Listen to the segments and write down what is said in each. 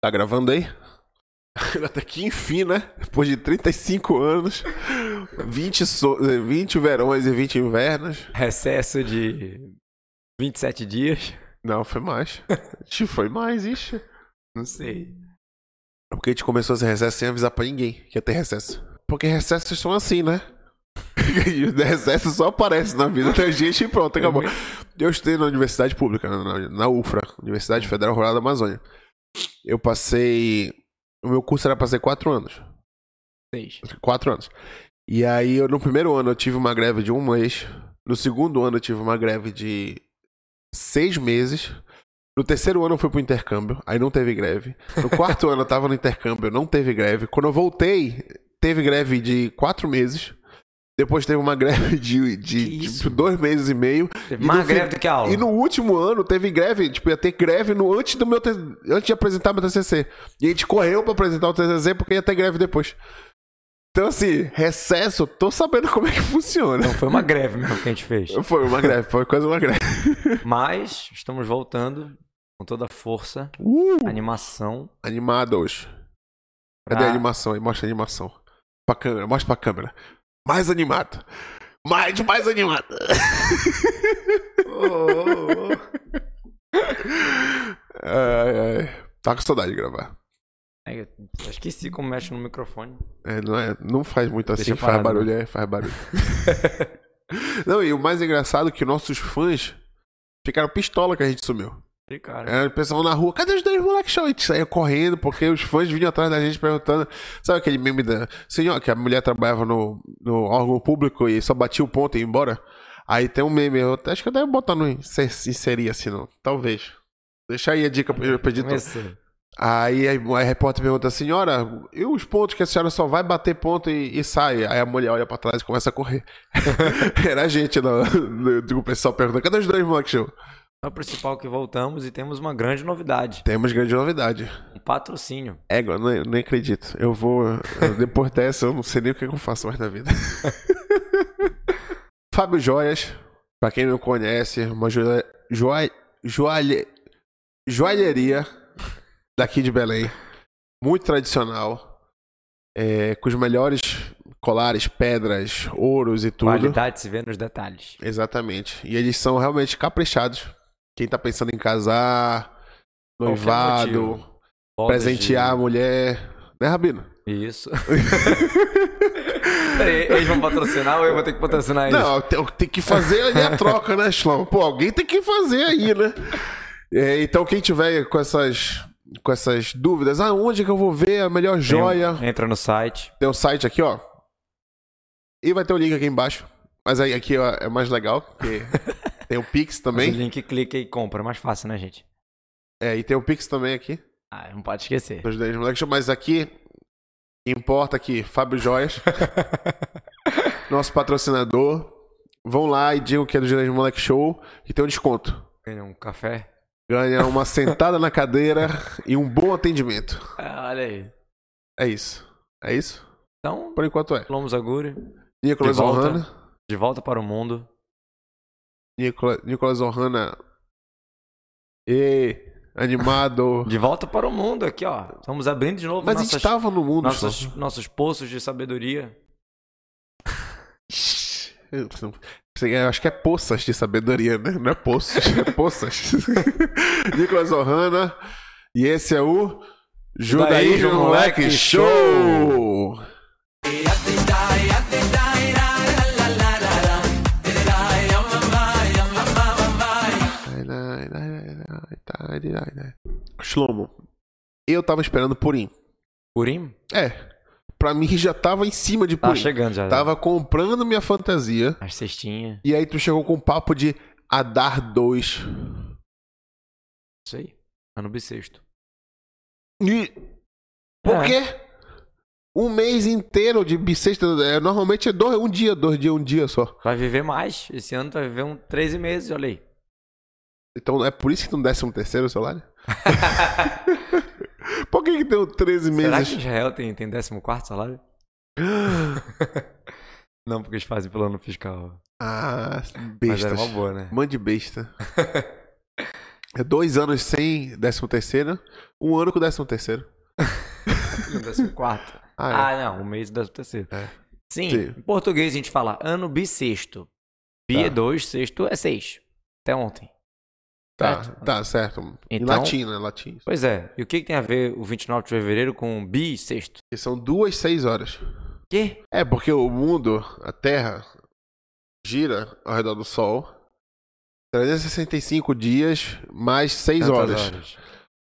Tá gravando aí? Até que enfim, né? Depois de 35 anos, 20, so 20 verões e 20 invernos. Recesso de 27 dias. Não, foi mais. Foi mais, ixi. Não sei. É porque a gente começou esse recesso sem avisar pra ninguém que ia ter recesso. Porque recessos são assim, né? recesso só aparece na vida da gente e pronto, acabou. Eu estudei na universidade pública, na, na UFRA, Universidade Federal Rural da Amazônia. Eu passei. O meu curso era pra ser quatro anos. Seis. Quatro anos. E aí, eu, no primeiro ano, eu tive uma greve de um mês. No segundo ano, eu tive uma greve de seis meses. No terceiro ano, eu fui pro intercâmbio. Aí não teve greve. No quarto ano, eu tava no intercâmbio, não teve greve. Quando eu voltei, teve greve de quatro meses. Depois teve uma greve de, de tipo, dois meses e meio. Teve mais greve fim, do que aula. E no último ano teve greve, tipo, ia ter greve no, antes, do meu, antes de apresentar meu TCC. E a gente correu pra apresentar o TCC porque ia ter greve depois. Então, assim, recesso, tô sabendo como é que funciona. Não foi uma greve mesmo que a gente fez. Foi uma greve, foi quase uma greve. Mas estamos voltando com toda a força. Uh! Animação. Animados. Cadê Pra- a animação aí? Mostra a animação. Pra câmera, mostra pra câmera. Mais animado. Mais, mais animado. ai, ai. Tá com saudade de gravar. É, eu esqueci como mexe no microfone. É, não, é, não faz muito assim, faz parado, barulho, é, faz barulho. não, e o mais engraçado é que nossos fãs ficaram pistola que a gente sumiu. Cara, Era o pessoal na rua, cadê os dois moleques show? A gente saía correndo, porque os fãs vinham atrás da gente perguntando. Sabe aquele meme da. Senhor, que a mulher trabalhava no, no órgão público e só batia o ponto e ia embora? Aí tem um meme, eu acho que eu devo botar no inser- inserir assim, não. Talvez. Deixa aí a dica pro editor. começou. Aí a, a repórter pergunta, senhora, e os pontos que a senhora só vai bater ponto e, e sai? Aí a mulher olha pra trás e começa a correr. Era a gente, no, o pessoal perguntando, cadê os dois moleques show? É o principal que voltamos e temos uma grande novidade. Temos grande novidade. Um patrocínio. Égua, eu nem, nem acredito. Eu vou. Depois dessa, eu não sei nem o que eu faço mais na vida. Fábio Joias, pra quem não conhece, uma joia, joia, joalhe- joalheria daqui de Belém. Muito tradicional. é, com os melhores colares, pedras, ouros e tudo. Qualidade se vê nos detalhes. Exatamente. E eles são realmente caprichados. Quem tá pensando em casar, noivado, presentear a mulher. Né, Rabino? Isso. Peraí, eles vão patrocinar ou eu vou ter que patrocinar eles? Não, tem, que fazer ali a troca, né, Shlom? Pô, alguém tem que fazer aí, né? É, então, quem tiver com essas, com essas dúvidas, ah, onde que eu vou ver a melhor Tem um- joia? Entra no site. Tem o site aqui, ó. E vai ter o link aqui embaixo. Mas aí aqui ó, é mais legal, porque tem o Pix O também. link clica e compra. É mais fácil, né, gente? É, e tem o Pix também aqui. Ah, não pode esquecer. Dos 10 moleques. Mas aqui, importa aqui, Fábio Joias, nosso patrocinador. Vão lá e digam que é do Gerente Moleque Show e tem um desconto. Ganha um café. Ganha uma sentada na cadeira e um bom atendimento. Ah, olha aí. É isso. É isso? Então, Por enquanto é. Lomos Aguri, Nicolas. Ohana. de volta para o mundo. Nicola, Nicolas Ohana. E animado. De volta para o mundo aqui, ó. Estamos abrindo de novo Mas a nossas, gente tava no mundo. nossos, nossos poços de sabedoria. só. Eu acho que é poças de sabedoria, né? Não é poços, é poças. Nicolas Ohana. E esse é o Judaísmo Moleque Show! Shlomo, eu tava esperando Purim. Purim? É, pra mim já tava em cima de Tá Purim. chegando já. Tava comprando minha fantasia. As cestinhas. E aí tu chegou com um papo de Adar 2. Isso aí. Ano bissexto. E. Por É. quê? Um mês inteiro de bissexta. É, normalmente é dois, um dia, dois dias, um dia só. Vai viver mais. Esse ano tu vai viver um 13 meses, olha aí. Então é por isso que desce um terceiro salário? por que, que deu 13 Será que meses? Israel tem, tem 14 salário? Não, porque eles fazem pelo ano fiscal. Ah, Mas era uma boa, né? Mande besta. É dois anos sem décimo terceiro, um ano com décimo terceiro. O décimo quarto. Ah, é. Ah, não, o mês do décimo terceiro. É. Sim, Sim. em português a gente fala ano bissexto. Bi Tá. é dois, sexto é seis. Até ontem. Tá, certo? tá, certo. em Então- latim, né? Latim. Pois é. E o que, que tem a ver o 29 de fevereiro com bissexto? Que são duas, seis horas. Quê? É, porque o mundo, a Terra, gira ao redor do Sol 365 dias mais 6 Tantas horas.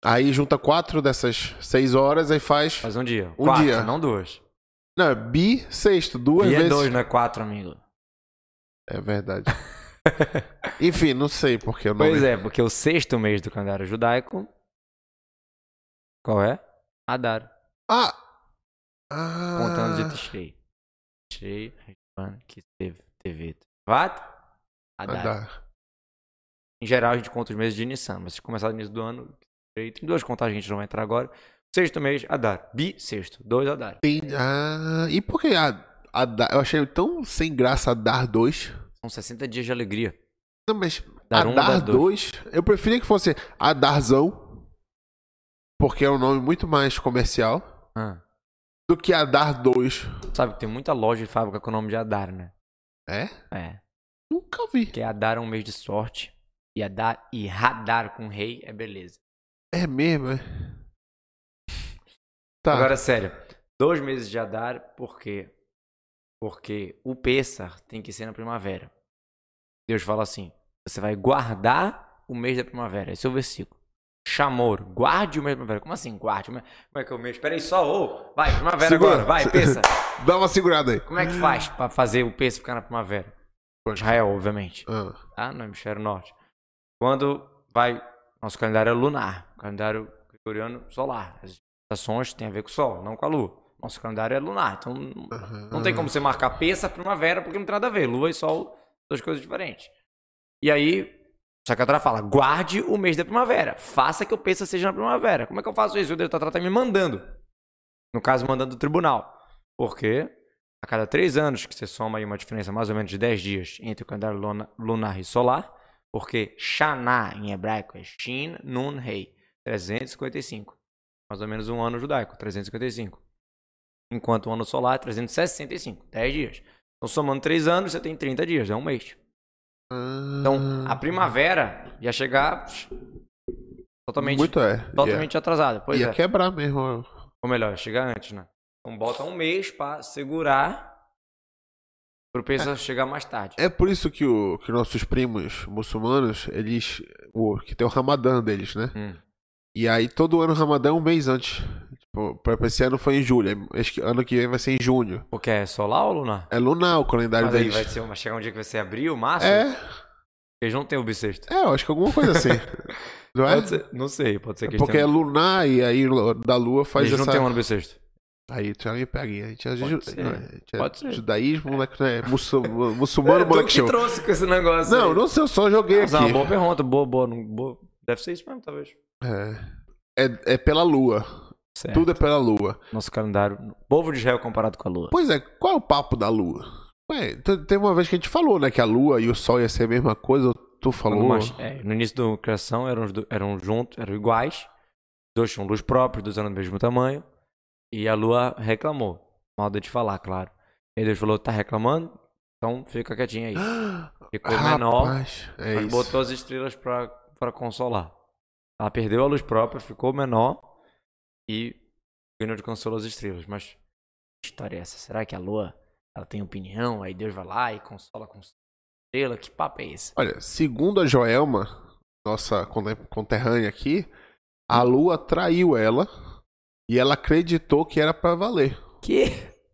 Aí junta quatro dessas 6 horas e faz. Faz um dia. Um Quatro, dia. não duas. Não, é bissexto, duas Bi é vezes. dois, não é quatro, amigo. É verdade. Enfim, não sei porque o nome. Pois é, porque o sexto mês do calendário judaico. Qual é? Adar. Ah! Ah! Contando de Tishrei. Tishrei, Rishvan, Kislev, Tevet. Vat? Adar. Adar. Em geral, a gente conta os meses de Nissan, mas se começar no início do ano, tem duas contagens que a gente não vai entrar agora. Sexto mês, Adar. Bi, sexto. Dois Adar. Tem... Ah, e por que Adar? Eu achei tão sem graça Adar 2. São 60 dias de alegria. Não, mas Dar um, Adar dar dois. 2, eu preferia que fosse Adarzão, porque é um nome muito mais comercial, Ah, do que Adar 2. sabe que tem muita loja de fábrica com o nome de Adar, né? É? É. Nunca vi. Porque Adar é um mês de sorte. E, Adar, e Radar com rei é beleza. É mesmo, é? Tá. Agora, sério. Dois meses de Adar, por quê? Porque o Pessar tem que ser na primavera. Deus fala assim: você vai guardar o mês da primavera. Esse é o versículo. Chamor, guarde o mês da primavera. Como assim, guarde? o mês- Como é que é o mês? Espera aí só, ô! vai, primavera Segura. agora, vai, Pessar. Dá uma segurada aí. Como é que faz pra fazer o Pessar ficar na primavera? Israel, obviamente. Ah, tá? No hemisfério norte. Quando vai. Nosso calendário é lunar. Calendário gregoriano solar. As estações têm a ver com o sol, não com a lua. Nosso calendário é lunar. Então não- aham. não tem como você marcar peça primavera, porque não tem nada a ver. Lua e sol, duas coisas diferentes. E aí, só que a Torá fala: guarde o mês da primavera. Faça que o peça seja na primavera. Como é que eu faço isso? O Deus Torá tá me mandando. No caso, mandando do tribunal. Porque a cada três anos, que você soma aí uma diferença mais ou menos de 10 dias entre o calendário luna- lunar e solar, porque Shana em hebraico é Shin Nun Rei, 355. Mais ou menos um ano judaico, 355. Enquanto o ano solar é 365, 10 dias. Então, somando 3 anos, você tem 30 dias, é um mês. Então, a primavera ia chegar totalmente, Muito é. totalmente atrasada. Pois ia, ia é. quebrar mesmo. Ou melhor, chegar antes, né? Então, bota um mês pra segurar pro peso chegar mais tarde. É por isso que, o, que nossos primos muçulmanos, eles. O, que tem o Ramadã deles, né? Hum. E aí todo ano o Ramadã é um mês antes. Pra esse ano foi em julho. Acho que ano que vem vai ser em junho. Porque é solar ou lunar? É lunar o calendário Mas aí vai, ser, vai chegar um dia que vai ser abril, março? É, Eles não têm o bissexto. é, eu acho que alguma coisa assim. Não é? Pode ser, não sei, pode ser que eles Porque é lunar e aí da lua faz Eles essa. não têm um ano bissexto. Aí tu já me pega. aí. A gente é, Pode ju... ser, não, a gente é pode ser. judaísmo, moleque, né? Muçul... Muçulmano, É, moleque que show. trouxe com esse negócio Não, aí. não sei, eu só joguei Mas aqui. é uma boa pergunta, boa, boa, não- boa. Deve ser isso mesmo, talvez. É. é. É pela lua. Certo. Tudo é pela lua. Nosso calendário. Povo de Israel comparado com a Lua. Pois é, qual é o papo da lua? Ué, te- teve uma vez que a gente falou, né? Que a lua e o sol ia ser a mesma coisa. Tu falou. Uma- é, no início da criação eram, eram juntos, eram iguais. Dois tinham luz própria, dois eram do mesmo tamanho. E a Lua reclamou. Mal de falar, claro. E Deus falou: tá reclamando? Então fica quietinho aí. Ficou menor, Rapaz, é mas isso. botou as estrelas pra, pra consolar. Ela perdeu a luz própria, ficou menor e ganhou de consolo as estrelas. Mas que história é essa? Será que a Lua ela tem opinião? Aí Deus vai lá e consola com estrela? Que papo é esse? Olha, segundo a Joelma, nossa conte- conterrânea aqui, a lua traiu ela e ela acreditou que era pra valer. Que?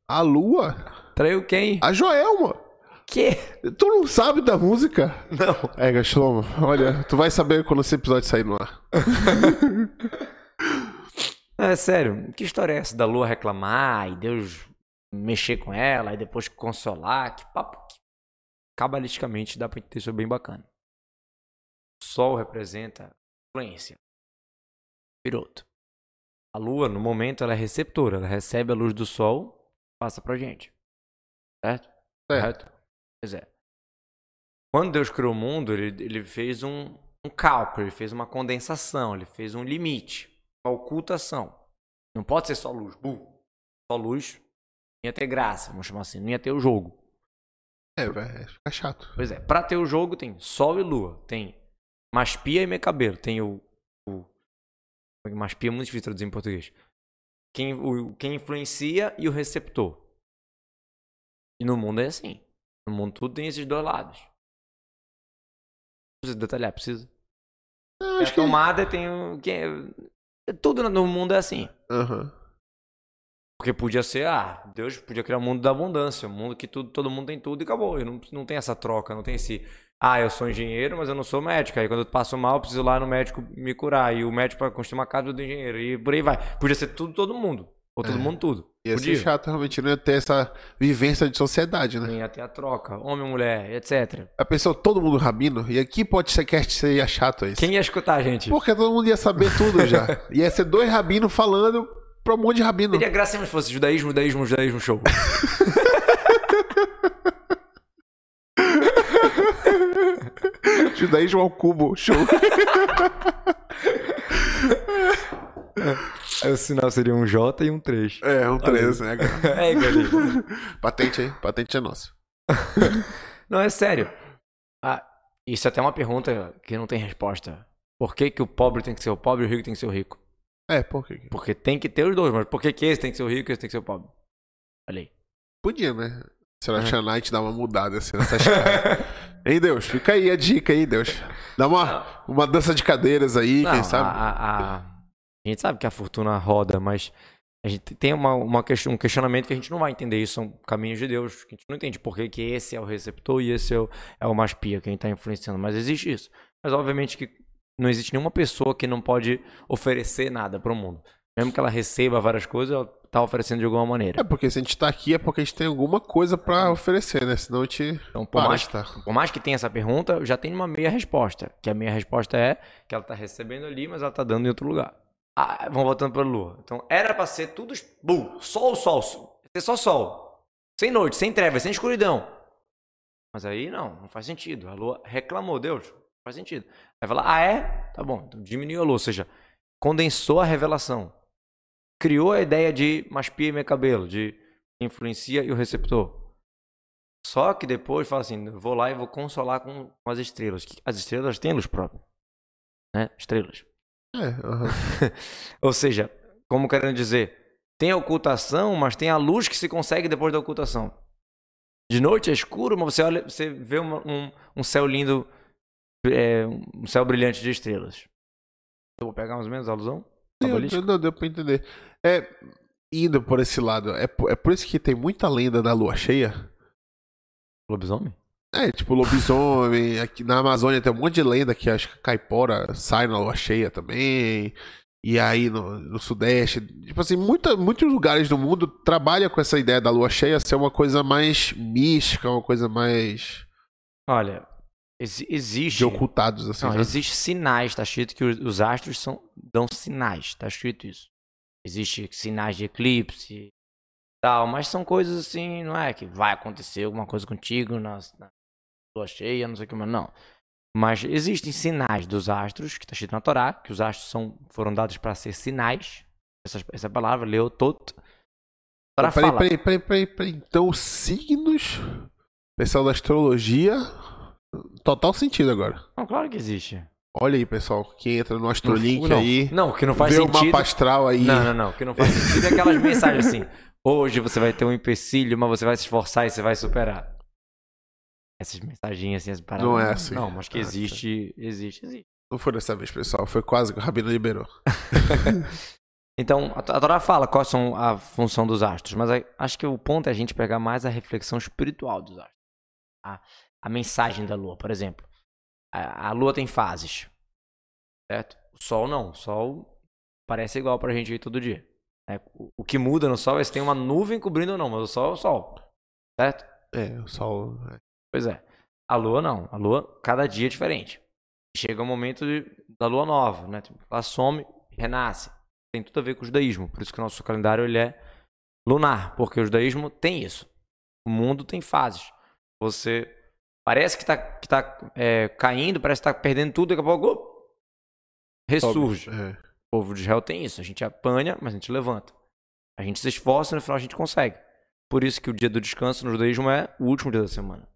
A lua? Traiu quem? A Joelma! Que? Tu não sabe da música? Não. É, Gastlomo, olha, tu vai saber quando esse episódio sair no ar. É sério, que história é essa da lua reclamar e Deus mexer com ela e depois consolar? Que papo. que Cabalisticamente dá pra entender isso é bem bacana. O sol representa influência. Piroto. A lua, no momento, ela é receptora, ela recebe a luz do sol passa pra gente. Certo? Certo. Pois é. Quando Deus criou o mundo, ele, ele fez um, um cálculo, ele fez uma condensação, ele fez um limite, ocultação. Não pode ser só luz. Só luz não ia ter graça, vamos chamar assim, não ia ter o jogo. É, vai ficar chato. Pois é, pra ter o jogo tem Sol e Lua, tem Maspia e Mecabelo, tem o. o Maspia é muito difícil traduzir em português. Quem, o, quem influencia e o receptor. E no mundo é assim. No mundo tudo tem esses dois lados. Precisa detalhar, precisa. Não, acho a que... tomada, tem o. Quem, tudo no mundo é assim. Aham. Porque podia ser, ah, Deus podia criar um mundo da abundância, um mundo que tudo, todo mundo tem tudo e acabou. E não, não tem essa troca, não tem esse, ah, eu sou engenheiro, mas eu não sou médico. Aí quando eu passo mal, eu preciso ir lá no médico me curar. E o médico para construir uma casa do engenheiro. E por aí vai. Podia ser tudo, todo mundo. Ou todo É. mundo, tudo. Ia Podia. ser chato, realmente. Não ia ter essa vivência de sociedade, né? Tem até a troca, homem, mulher, etc. A pessoa, todo mundo rabino, e aqui pode ser que seria chato isso. Quem ia escutar a gente? Porque todo mundo ia saber tudo já. Ia ser dois rabinos falando pra um monte de rabino. Teria graça se fosse judaísmo, judaísmo, judaísmo, show. Judaísmo ao cubo, show. Aí o sinal seria um J e um 3. É, um 13, né, cara? É, igualzinho. Patente aí, patente é nossa. Não, é sério. Ah, isso é até uma pergunta que não tem resposta. Por que, que o pobre tem que ser o pobre e o rico tem que ser o rico? É, por quê? Porque tem que ter os dois, mas por que, que esse tem que ser o rico e esse tem que ser o pobre? Olha aí. Podia, né? Se ela achar Night dar uma mudada assim nessa escala. hein, Deus? Fica aí a dica aí, Deus. Dá uma, uma dança de cadeiras aí, Não, quem sabe? A, a- a- a gente sabe que a fortuna roda, mas a gente tem uma, uma um questionamento que a gente não vai entender. Isso são caminhos de Deus, que a gente não entende por que, que esse é o receptor e esse é o, é o mais pia, quem está influenciando. Mas existe isso. Mas obviamente que não existe nenhuma pessoa que não pode oferecer nada para o mundo. Mesmo que ela receba várias coisas, ela está oferecendo de alguma maneira. É, porque se a gente tá aqui é porque a gente tem alguma coisa pra oferecer, né? Senão a gente Então, por para mais, estar. por mais que tenha essa pergunta, já tem uma meia resposta. Que a meia resposta é que ela está recebendo ali, mas ela está dando em outro lugar. Ah, vamos voltando para a Lua. Então, era para ser tudo. Bum, sol, sol. Ser só sol. Sem noite, sem trevas, sem escuridão. Mas aí não, não faz sentido. A Lua reclamou, Deus. Não faz sentido. Aí fala, ah, é? Tá bom. Então diminuiu a Lua, ou seja, condensou a revelação. Criou a ideia de maspia meu cabelo, de influencia e o receptor. Só que depois fala assim, vou lá e vou consolar com, com as estrelas. As estrelas têm luz própria. Né? Estrelas. É, aham. Ou seja, como querendo dizer, tem a ocultação, mas tem a luz que se consegue depois da ocultação. De noite é escuro, mas você olha, você vê uma- um, um céu lindo, é, um céu brilhante de estrelas. Eu vou pegar mais ou menos a alusão? Deu, Cabalística? deu, pra entender. É, indo por esse lado, é, por- é por isso que tem muita lenda da lua cheia. Lobisomem? É, tipo lobisomem, aqui na Amazônia tem um monte de lenda que acho que caipora sai na lua cheia também. E aí no, no Sudeste, tipo assim, muita, muitos lugares do mundo trabalham com essa ideia da lua cheia ser uma coisa mais mística, uma coisa mais Olha, exi- existe. de ocultados, assim. Não, né? existe sinais, tá escrito que os, os astros são, dão sinais, tá escrito isso. Existe sinais de eclipse tal, mas são coisas assim, não é que vai acontecer alguma coisa contigo na, na lua cheia, não sei o que, mas não. Mas existem sinais dos astros, que tá escrito na Torá, que os astros são, foram dados para ser sinais. Essa, essa palavra, leotot. A Torá Então, peraí, peraí, peraí, peraí, peraí. Então, signos, pessoal da astrologia, total sentido agora. Não, claro que existe. Olha aí, pessoal, que entra no Astrolink não, aí, Não, o que não faz vê o sentido. mapa astral aí. Não, não, não. O que não faz sentido é aquelas mensagens assim. Hoje você vai ter um empecilho, mas você vai se esforçar e você vai superar. Essas mensagens assim, as paradas. Não é assim. Não, mas que Ah, existe, existe, existe. Não foi dessa vez, pessoal. Foi quase que o Rabino liberou. Então, a Torá fala quais são a função dos astros, mas acho que o ponto é a gente pegar mais a reflexão espiritual dos astros. A, a mensagem da lua, por exemplo. A, a lua tem fases, certo? O sol não. O sol parece igual pra gente aí todo dia. né? O, o que muda no sol é se tem uma nuvem cobrindo ou não, mas o sol é o sol, certo? É, o sol. Pois é. A lua não. A lua, cada dia é diferente. Chega o momento de- da lua nova, né? Tipo, Ela some e renasce. Tem tudo a ver com o judaísmo. Por isso que o nosso calendário ele é lunar. Porque o judaísmo tem isso. O mundo tem fases. Você Parece que tá, que tá é, caindo, parece que tá perdendo tudo, daqui a pouco ressurge. É. O povo de Israel tem isso. A gente apanha, mas a gente levanta. A gente se esforça e no final a gente consegue. Por isso que o dia do descanso no judaísmo é o último dia da semana.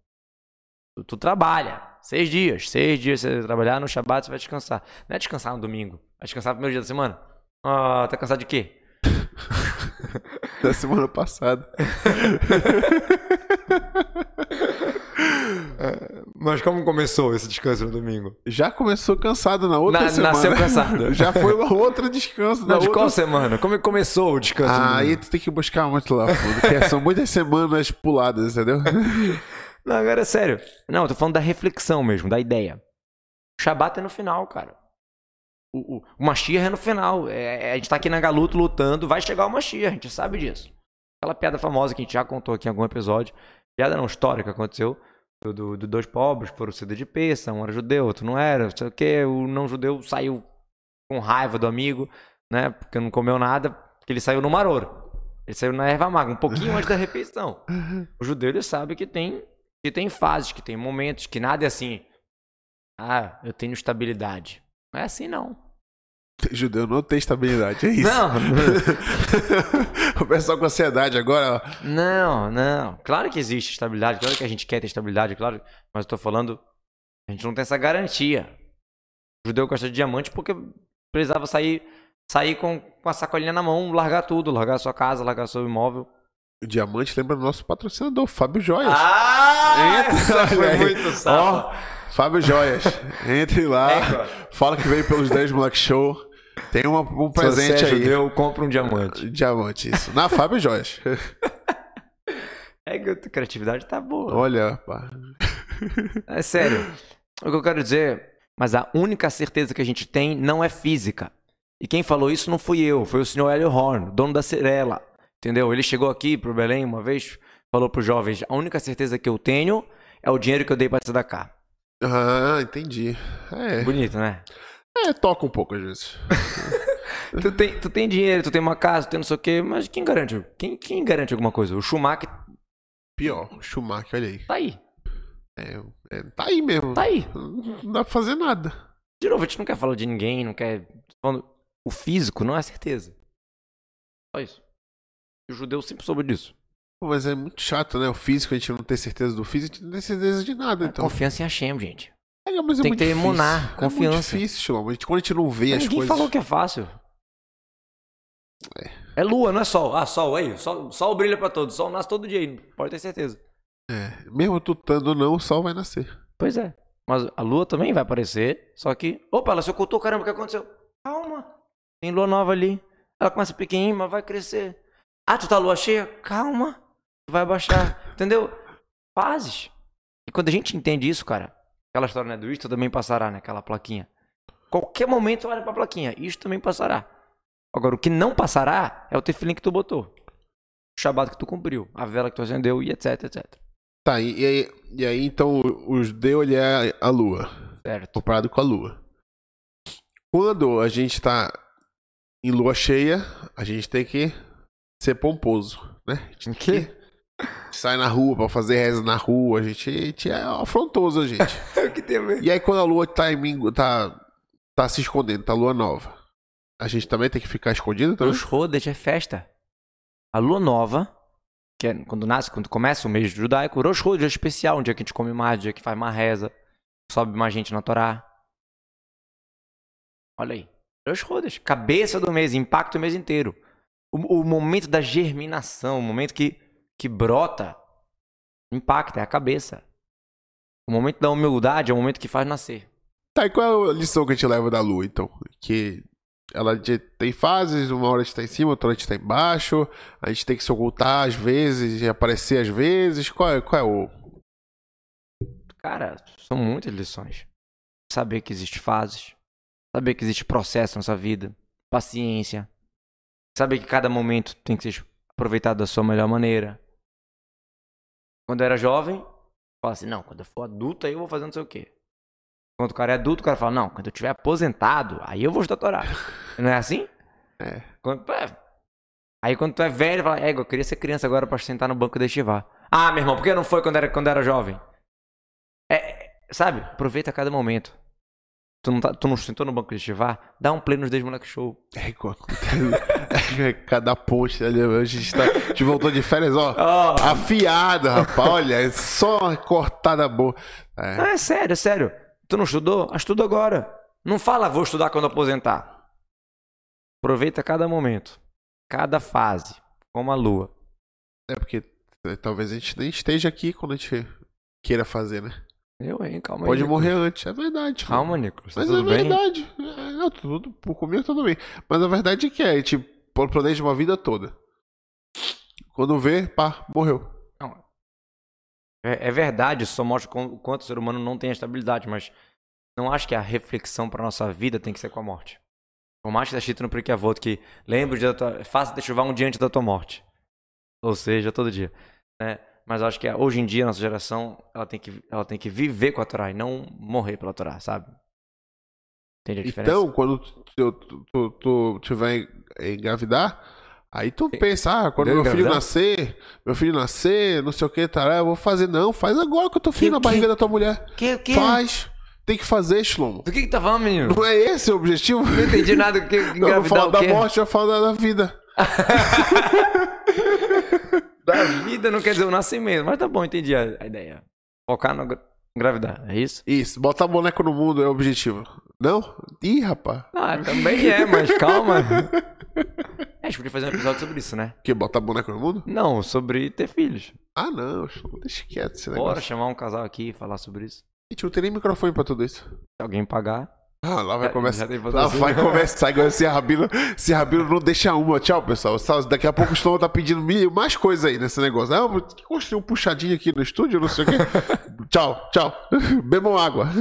Tu, tu trabalha. Seis dias. Seis dias você vai trabalhar, no Shabat você vai descansar. Não é descansar no domingo. Vai descansar no primeiro dia da semana. Ah, tá cansado de quê? Da semana passada. Mas como começou esse descanso no domingo? Já começou cansado na outra Na- semana. nasceu cansado. Já foi uma outra descanso na Não, de outra qual semana? Como é que começou o descanso Ah, aí tu tem que buscar muito lá fundo, porque são muitas semanas puladas, entendeu? Não, agora é sério. Não, eu tô falando da reflexão mesmo, da ideia. O Shabat é no final, cara. O, o, o Mashiach é no final. É, a gente tá aqui na Galuto lutando, vai chegar o Mashiach, a gente sabe disso. Aquela piada famosa que a gente já contou aqui em algum episódio. Piada não, história que aconteceu. Do, do, do dois pobres que foram ceder de peça, um era judeu, outro não era, não sei o que. O não judeu saiu com raiva do amigo, né? Porque não comeu nada, porque ele saiu no maroro. Ele saiu na erva magra, um pouquinho antes da refeição. O judeu ele sabe que tem que tem fases, que tem momentos, que nada é assim. Ah, eu tenho estabilidade. Não é assim não. Judeu não tem estabilidade, é isso. Não, o pessoal com ansiedade agora, ó. não, não. Claro que existe estabilidade, claro que a gente quer ter estabilidade, claro. Mas eu tô falando, a gente não tem essa garantia. O judeu gosta de diamante porque precisava sair, sair com, com a sacolinha na mão, largar tudo, largar a sua casa, largar seu imóvel. O diamante lembra do nosso patrocinador, Fábio Joias. Ah, Entra, essa foi muito safa. Ó, Fábio Joias. Entre lá. É, fala que veio pelos 10 Moleque Show. Tem uma- um Se presente é aí. judeu, compra um diamante. Diamante, isso. Na Fábio Joias. É que a criatividade tá boa. Olha, pá. É sério. O que eu quero dizer, mas a única certeza que a gente tem não é física. E quem falou isso não fui eu, foi o senhor Hélio Horn, dono da Cirela. Entendeu? Ele chegou aqui pro Belém uma vez, falou pros jovens: a única certeza que eu tenho é o dinheiro que eu dei pra Tzedakah. Ah, entendi. É. Bonito, né? É, toca um pouco às vezes. Tu tem, tu tem dinheiro, tu tem uma casa, tu tem não sei o quê, mas quem garante? Quem, quem garante alguma coisa? O Schumacher Pior, o Schumacher, olha aí. tá aí. É, é, tá aí mesmo. Tá aí. Não dá pra fazer nada. De novo, a gente não quer falar de ninguém, não quer. O físico não é certeza. Só isso. O judeu sempre soube disso. Mas é muito chato, né? O físico, a gente não tem certeza do físico, a gente não tem certeza de nada, então. Confiança em Hashem, gente. É, mas é tem muito que ter difícil. imunar, É muito confiança. difícil, Shilom. A gente- Quando a gente não vê as Ninguém coisas. falou que é fácil. É lua, não é sol. Ah, sol aí. Sol, sol brilha pra todos. Sol nasce todo dia aí. Pode ter certeza. É, mesmo tu estando ou não, o sol vai nascer. Pois é. Mas a lua também vai aparecer. Só que. Opa, ela se ocultou. Caramba, o que aconteceu? Calma. Tem lua nova ali. Ela começa pequenininha, mas vai crescer. Ah, tu tá lua cheia? Calma. Vai baixar. Entendeu? Fases. E quando a gente entende isso, cara, aquela história né, do isto também passará, né? Aquela plaquinha. Qualquer momento olha pra plaquinha. Isto também passará. Agora, o que não passará é o tefilim que tu botou. O shabat que tu cumpriu. A vela que tu acendeu e etc, etc. Tá, e, e aí, e aí, então o judeu ele é a lua, Certo. comparado com a lua. Quando a gente tá em lua cheia, a gente tem que ser pomposo, né? A gente O quê? sai na rua pra fazer reza na rua, a gente, a gente é afrontoso, a gente. o que tem ver? E aí quando a lua tá em mingo, tá, tá se escondendo, tá lua nova, a gente também tem que ficar escondido também? Rosh Chodesh é festa. A lua nova, que é quando nasce, quando começa o mês judaico, Rosh Chodesh é especial, um dia que a gente come mais, um dia que faz mais reza, sobe mais gente na Torá. Olha aí. Rosh Chodesh, cabeça do mês, impacta o mês inteiro. O, o momento da germinação, o momento que, que brota, impacta, é a cabeça. O momento da humildade é o momento que faz nascer. Tá, e qual é a lição que a gente leva da lua, então? Que ela tem fases, uma hora a gente tá em cima, outra hora a gente tá embaixo, a gente tem que se ocultar às vezes e aparecer às vezes. Qual é, qual é o. Cara, são muitas lições. Saber que existe fases, saber que existe processo nessa vida, paciência, saber que cada momento tem que ser aproveitado da sua melhor maneira. Quando eu era jovem, fala assim, não, quando eu for adulto aí eu vou fazer não sei o quê. Quando o cara é adulto, o cara fala, não, quando eu tiver aposentado, aí eu vou estudar Torá. Não é assim? É. Quando, é. Aí quando tu é velho, fala, é, eu queria ser criança agora pra sentar no banco da estivar. Ah, meu irmão, por que não foi quando era, quando era jovem? sabe? Aproveita cada momento. Tu não, tá, tu não sentou no banco de estivar? Dá um play nos 10 moleque show. É, igual- Cada ponte ali, a gente, tá, a gente voltou de férias, ó. Oh. Afiada, rapaz. Olha, é só uma cortada boa. É. Não, é sério, é sério. Tu não estudou? Ah, Estuda agora. Não fala, vou estudar quando aposentar. Aproveita cada momento. Cada fase. Como a lua. É porque é, talvez a gente nem esteja aqui quando a gente queira fazer, né? Eu, hein? Calma Pode aí. morrer antes, é verdade. Calma, Nicolas. Tá Mas tudo é bem? verdade. É, não, tudo, por comigo tudo bem. Mas a verdade é que é, a gente planeja uma vida toda. Quando vê, pá, morreu. É, é verdade, isso só mostra o quanto o ser humano não tem estabilidade, mas não acho que a reflexão para nossa vida tem que ser com a morte. Por mais que está escrito no Priquiavoto que lembre da tua, faça de chuvar um dia antes da tua morte. Ou seja, todo dia. Né? Mas eu acho que hoje em dia, a nossa geração, ela tem que, ela tem que viver com a Torá e não morrer pela Torá, sabe? Entende a diferença? Então, quando tu, tu, tu, tu tiver engravidar, aí tu pensa, ah, quando meu filho engravidar? nascer, meu filho nascer, não sei o que, tá, eu vou fazer. Não, faz agora que eu tô Que- filho na que- barriga da tua mulher. que, que? Faz. Tem que fazer, Shlomo. Do que que tá falando, menino? Não é esse o objetivo? Não entendi nada. Que, Eu não engravidar falo o da morte, eu falo da, da vida. Da vida não quer dizer o nascimento. Mas tá bom, entendi a, a ideia. Focar no gra- engravidar, é isso? Isso, botar boneco no mundo é o objetivo. Não? Ih, rapaz. Ah, também é, mas calma. É, a gente podia fazer um episódio sobre isso, né? Que botar boneco no mundo? Não, sobre ter filhos. Ah, não, deixa quieto esse Bora negócio. chamar um casal aqui e falar sobre isso. Gente, não tem nem microfone pra tudo isso. Se alguém pagar. Ah, lá vai já tem Lá vai conversar. Agora esse Rabino, esse Rabino não deixa uma. Tchau, pessoal. Daqui a pouco o Slow tá pedindo mil- mais coisa aí nesse negócio. Ah, eu construí um puxadinho aqui no estúdio, não sei o quê. tchau, tchau. Bebam água.